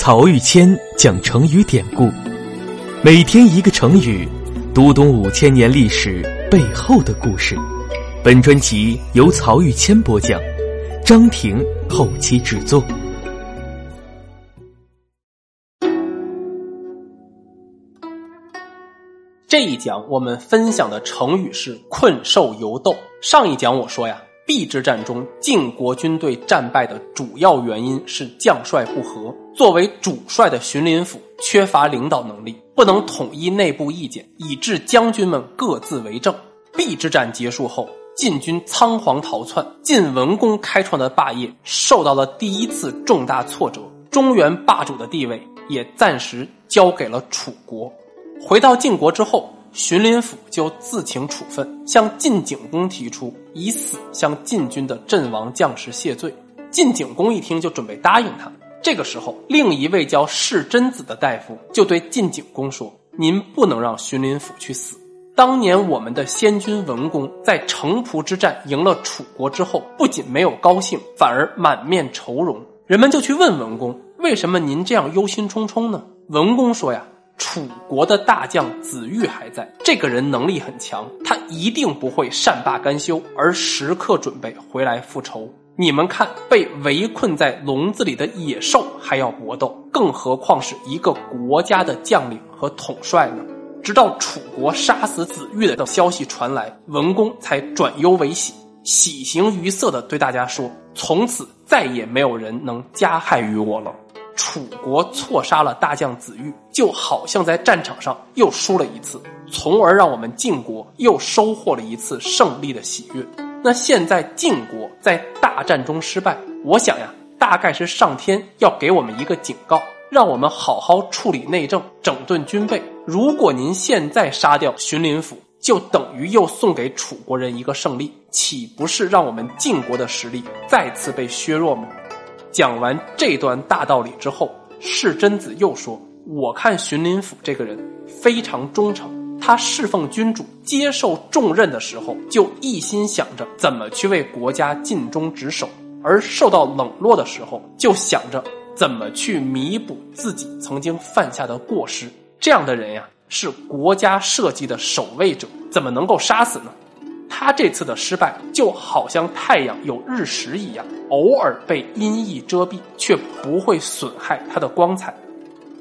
曹玉谦讲成语典故，每天一个成语，读懂五千年历史背后的故事。本专辑由曹玉谦播讲，张婷后期制作。这一讲我们分享的成语是“困兽犹斗”。上一讲我说呀，邲之战中晋国军队战败的主要原因是将帅不和。作为主帅的荀林甫缺乏领导能力，不能统一内部意见，以致将军们各自为政。邲之战结束后，晋军仓皇逃窜，晋文公开创的霸业受到了第一次重大挫折，中原霸主的地位也暂时交给了楚国。回到晋国之后，荀林甫就自请处分，向晋景公提出以死向晋军的阵亡将士谢罪。晋景公一听就准备答应他。这个时候，另一位叫世真子的大夫就对晋景公说：“您不能让荀林甫去死。当年我们的先君文公在城濮之战赢了楚国之后，不仅没有高兴，反而满面愁容。人们就去问文公：为什么您这样忧心忡忡呢？文公说呀。”楚国的大将子玉还在，这个人能力很强，他一定不会善罢甘休，而时刻准备回来复仇。你们看，被围困在笼子里的野兽还要搏斗，更何况是一个国家的将领和统帅呢？直到楚国杀死子玉的消息传来，文公才转忧为喜，喜形于色的对大家说：“从此再也没有人能加害于我了。”楚国错杀了大将子玉，就好像在战场上又输了一次，从而让我们晋国又收获了一次胜利的喜悦。那现在晋国在大战中失败，我想呀，大概是上天要给我们一个警告，让我们好好处理内政，整顿军备。如果您现在杀掉荀林甫，就等于又送给楚国人一个胜利，岂不是让我们晋国的实力再次被削弱吗？讲完这段大道理之后，世贞子又说：“我看荀林甫这个人非常忠诚，他侍奉君主、接受重任的时候，就一心想着怎么去为国家尽忠职守；而受到冷落的时候，就想着怎么去弥补自己曾经犯下的过失。这样的人呀，是国家社稷的守卫者，怎么能够杀死呢？”他这次的失败就好像太阳有日食一样，偶尔被阴翳遮蔽，却不会损害它的光彩。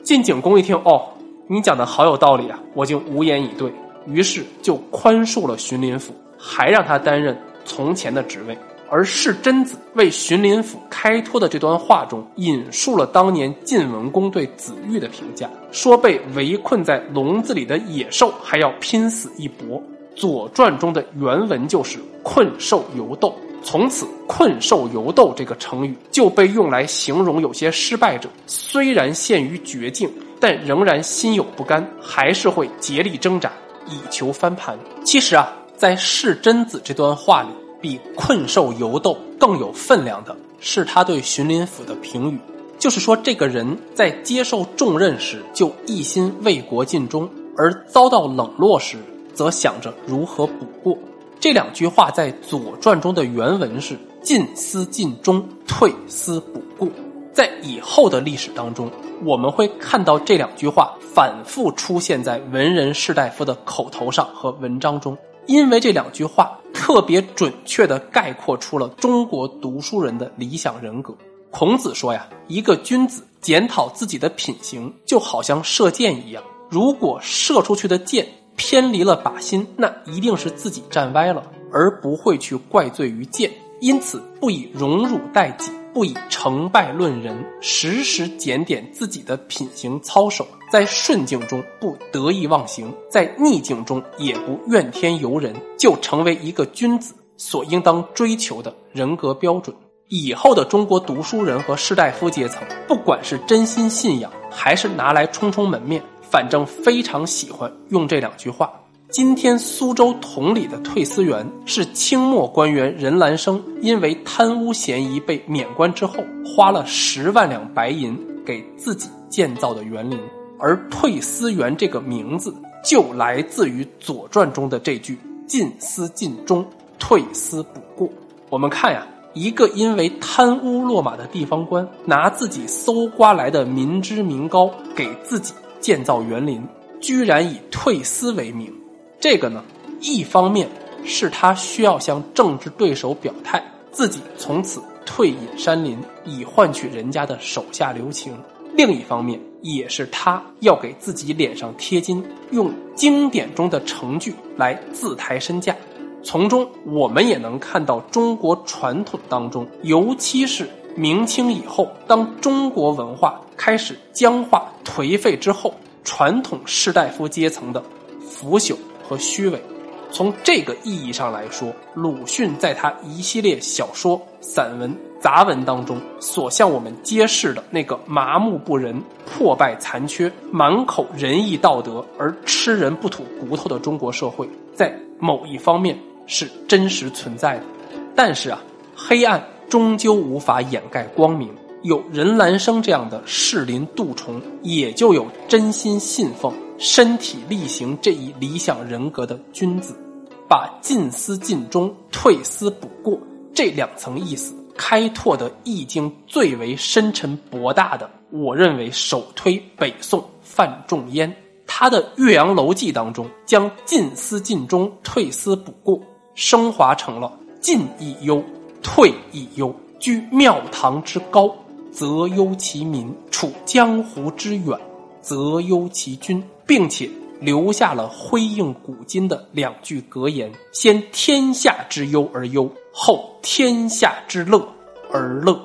晋景公一听，哦，你讲的好有道理啊，我竟无言以对。于是就宽恕了荀林甫，还让他担任从前的职位。而世真子为荀林甫开脱的这段话中，引述了当年晋文公对子玉的评价，说被围困在笼子里的野兽还要拼死一搏。《左传》中的原文就是“困兽犹斗”，从此“困兽犹斗”这个成语就被用来形容有些失败者，虽然陷于绝境，但仍然心有不甘，还是会竭力挣扎，以求翻盘。其实啊，在世真子这段话里，比“困兽犹斗”更有分量的是他对荀林甫的评语，就是说这个人在接受重任时就一心为国尽忠，而遭到冷落时。则想着如何补过。这两句话在《左传》中的原文是“进思尽忠，退思补过”。在以后的历史当中，我们会看到这两句话反复出现在文人士大夫的口头上和文章中，因为这两句话特别准确地概括出了中国读书人的理想人格。孔子说呀：“一个君子检讨自己的品行，就好像射箭一样，如果射出去的箭。”偏离了靶心，那一定是自己站歪了，而不会去怪罪于剑。因此，不以荣辱待己，不以成败论人，时时检点自己的品行操守，在顺境中不得意忘形，在逆境中也不怨天尤人，就成为一个君子所应当追求的人格标准。以后的中国读书人和士大夫阶层，不管是真心信仰，还是拿来充充门面。反正非常喜欢用这两句话。今天苏州同里的退思园是清末官员任兰生因为贪污嫌疑被免官之后，花了十万两白银给自己建造的园林。而退思园这个名字就来自于《左传》中的这句“进思尽忠，退思补过”。我们看呀，一个因为贪污落马的地方官，拿自己搜刮来的民脂民膏给自己建造园林，居然以退私为名。这个呢，一方面是他需要向政治对手表态，自己从此退隐山林，以换取人家的手下留情；另一方面，也是他要给自己脸上贴金，用经典中的成句来自抬身价。从中，我们也能看到中国传统当中，尤其是明清以后，当中国文化开始僵化颓废之后，传统士大夫阶层的腐朽和虚伪。从这个意义上来说，鲁迅在他一系列小说、散文、杂文当中所向我们揭示的那个麻木不仁、破败残缺、满口仁义道德而吃人不吐骨头的中国社会，在某一方面。是真实存在的，但是啊，黑暗终究无法掩盖光明。有任兰生这样的士林蠹虫，也就有真心信奉、身体力行这一理想人格的君子。把进思尽忠、退思补过这两层意思开拓的意境最为深沉博大的，我认为首推北宋范仲淹，他的《岳阳楼记》当中将进思尽忠、退思补过。升华成了进亦忧，退亦忧。居庙堂之高，则忧其民；处江湖之远，则忧其君。并且留下了辉映古今的两句格言：先天下之忧而忧，后天下之乐而乐。